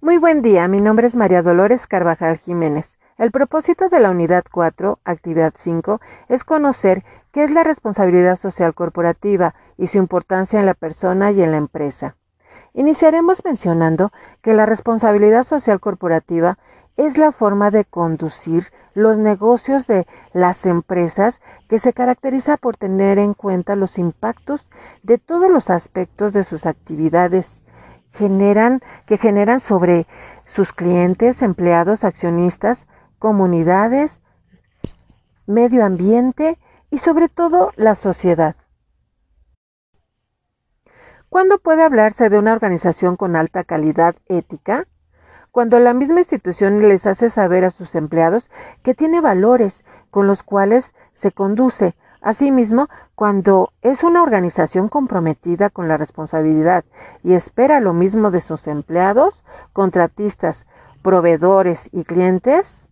Muy buen día, mi nombre es María Dolores Carvajal Jiménez. El propósito de la Unidad 4, Actividad 5, es conocer qué es la responsabilidad social corporativa y su importancia en la persona y en la empresa. Iniciaremos mencionando que la responsabilidad social corporativa es la forma de conducir los negocios de las empresas que se caracteriza por tener en cuenta los impactos de todos los aspectos de sus actividades generan, que generan sobre sus clientes, empleados, accionistas, comunidades, medio ambiente y sobre todo la sociedad. ¿Cuándo puede hablarse de una organización con alta calidad ética? Cuando la misma institución les hace saber a sus empleados que tiene valores con los cuales se conduce, Asimismo, cuando es una organización comprometida con la responsabilidad y espera lo mismo de sus empleados, contratistas, proveedores y clientes,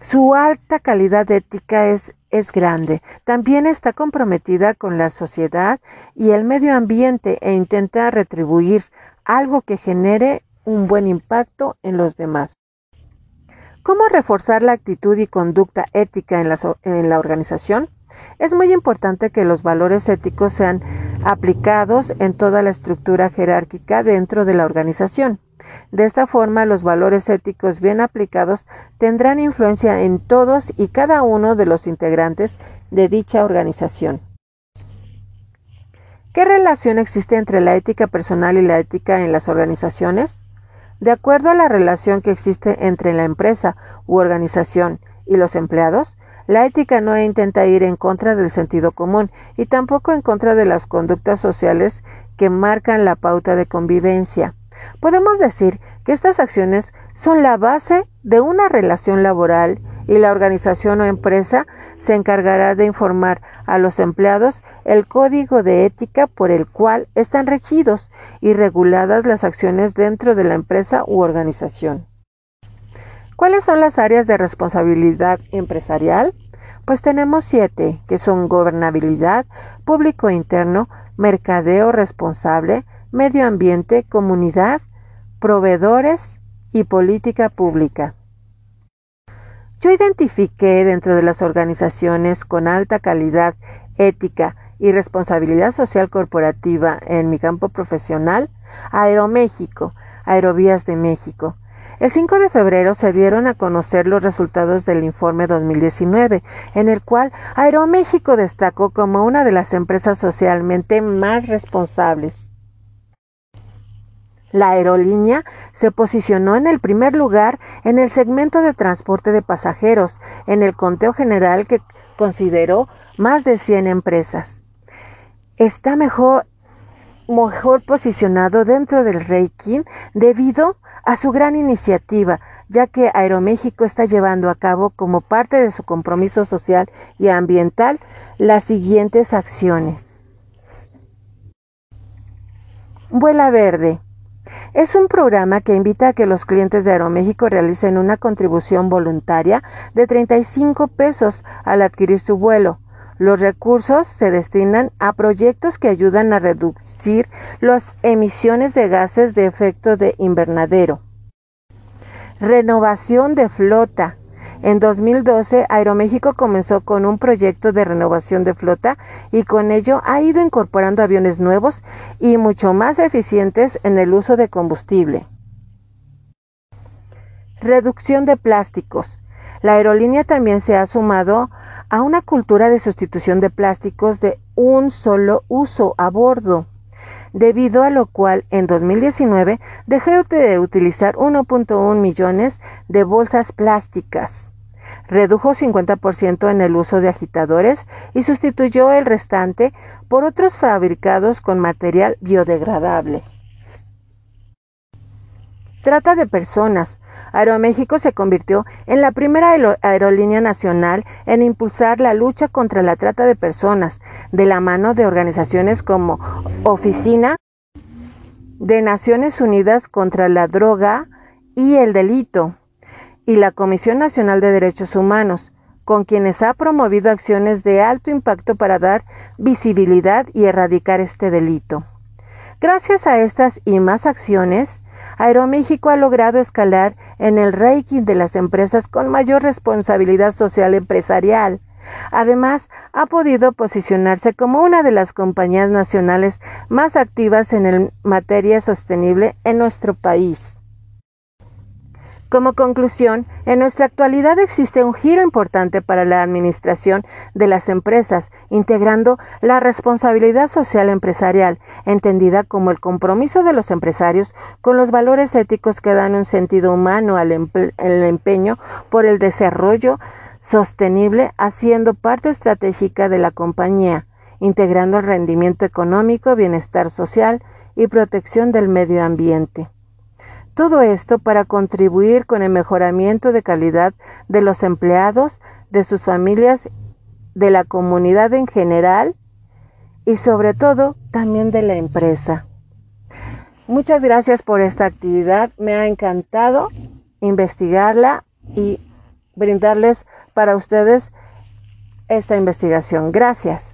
su alta calidad ética es, es grande. También está comprometida con la sociedad y el medio ambiente e intenta retribuir algo que genere un buen impacto en los demás. ¿Cómo reforzar la actitud y conducta ética en la, en la organización? Es muy importante que los valores éticos sean aplicados en toda la estructura jerárquica dentro de la organización. De esta forma, los valores éticos bien aplicados tendrán influencia en todos y cada uno de los integrantes de dicha organización. ¿Qué relación existe entre la ética personal y la ética en las organizaciones? De acuerdo a la relación que existe entre la empresa u organización y los empleados, la ética no intenta ir en contra del sentido común y tampoco en contra de las conductas sociales que marcan la pauta de convivencia. Podemos decir que estas acciones son la base de una relación laboral y la organización o empresa se encargará de informar a los empleados el código de ética por el cual están regidos y reguladas las acciones dentro de la empresa u organización. ¿Cuáles son las áreas de responsabilidad empresarial? Pues tenemos siete, que son gobernabilidad, público interno, mercadeo responsable, medio ambiente, comunidad, proveedores y política pública. Yo identifiqué dentro de las organizaciones con alta calidad ética y responsabilidad social corporativa en mi campo profesional Aeroméxico, Aerovías de México, el 5 de febrero se dieron a conocer los resultados del informe 2019, en el cual Aeroméxico destacó como una de las empresas socialmente más responsables. La aerolínea se posicionó en el primer lugar en el segmento de transporte de pasajeros, en el conteo general que consideró más de 100 empresas. Está mejor, mejor posicionado dentro del ranking debido a su gran iniciativa, ya que Aeroméxico está llevando a cabo como parte de su compromiso social y ambiental las siguientes acciones. Vuela Verde. Es un programa que invita a que los clientes de Aeroméxico realicen una contribución voluntaria de 35 pesos al adquirir su vuelo. Los recursos se destinan a proyectos que ayudan a reducir las emisiones de gases de efecto de invernadero. Renovación de flota. En 2012, Aeroméxico comenzó con un proyecto de renovación de flota y con ello ha ido incorporando aviones nuevos y mucho más eficientes en el uso de combustible. Reducción de plásticos. La aerolínea también se ha sumado una cultura de sustitución de plásticos de un solo uso a bordo, debido a lo cual en 2019 dejó de utilizar 1.1 millones de bolsas plásticas. Redujo 50% en el uso de agitadores y sustituyó el restante por otros fabricados con material biodegradable. Trata de personas, Aeroméxico se convirtió en la primera aerolínea nacional en impulsar la lucha contra la trata de personas, de la mano de organizaciones como Oficina de Naciones Unidas contra la Droga y el Delito y la Comisión Nacional de Derechos Humanos, con quienes ha promovido acciones de alto impacto para dar visibilidad y erradicar este delito. Gracias a estas y más acciones, Aeroméxico ha logrado escalar en el ranking de las empresas con mayor responsabilidad social empresarial. Además, ha podido posicionarse como una de las compañías nacionales más activas en materia sostenible en nuestro país. Como conclusión, en nuestra actualidad existe un giro importante para la administración de las empresas, integrando la responsabilidad social empresarial, entendida como el compromiso de los empresarios con los valores éticos que dan un sentido humano al empeño por el desarrollo sostenible, haciendo parte estratégica de la compañía, integrando el rendimiento económico, bienestar social y protección del medio ambiente. Todo esto para contribuir con el mejoramiento de calidad de los empleados, de sus familias, de la comunidad en general y sobre todo también de la empresa. Muchas gracias por esta actividad. Me ha encantado investigarla y brindarles para ustedes esta investigación. Gracias.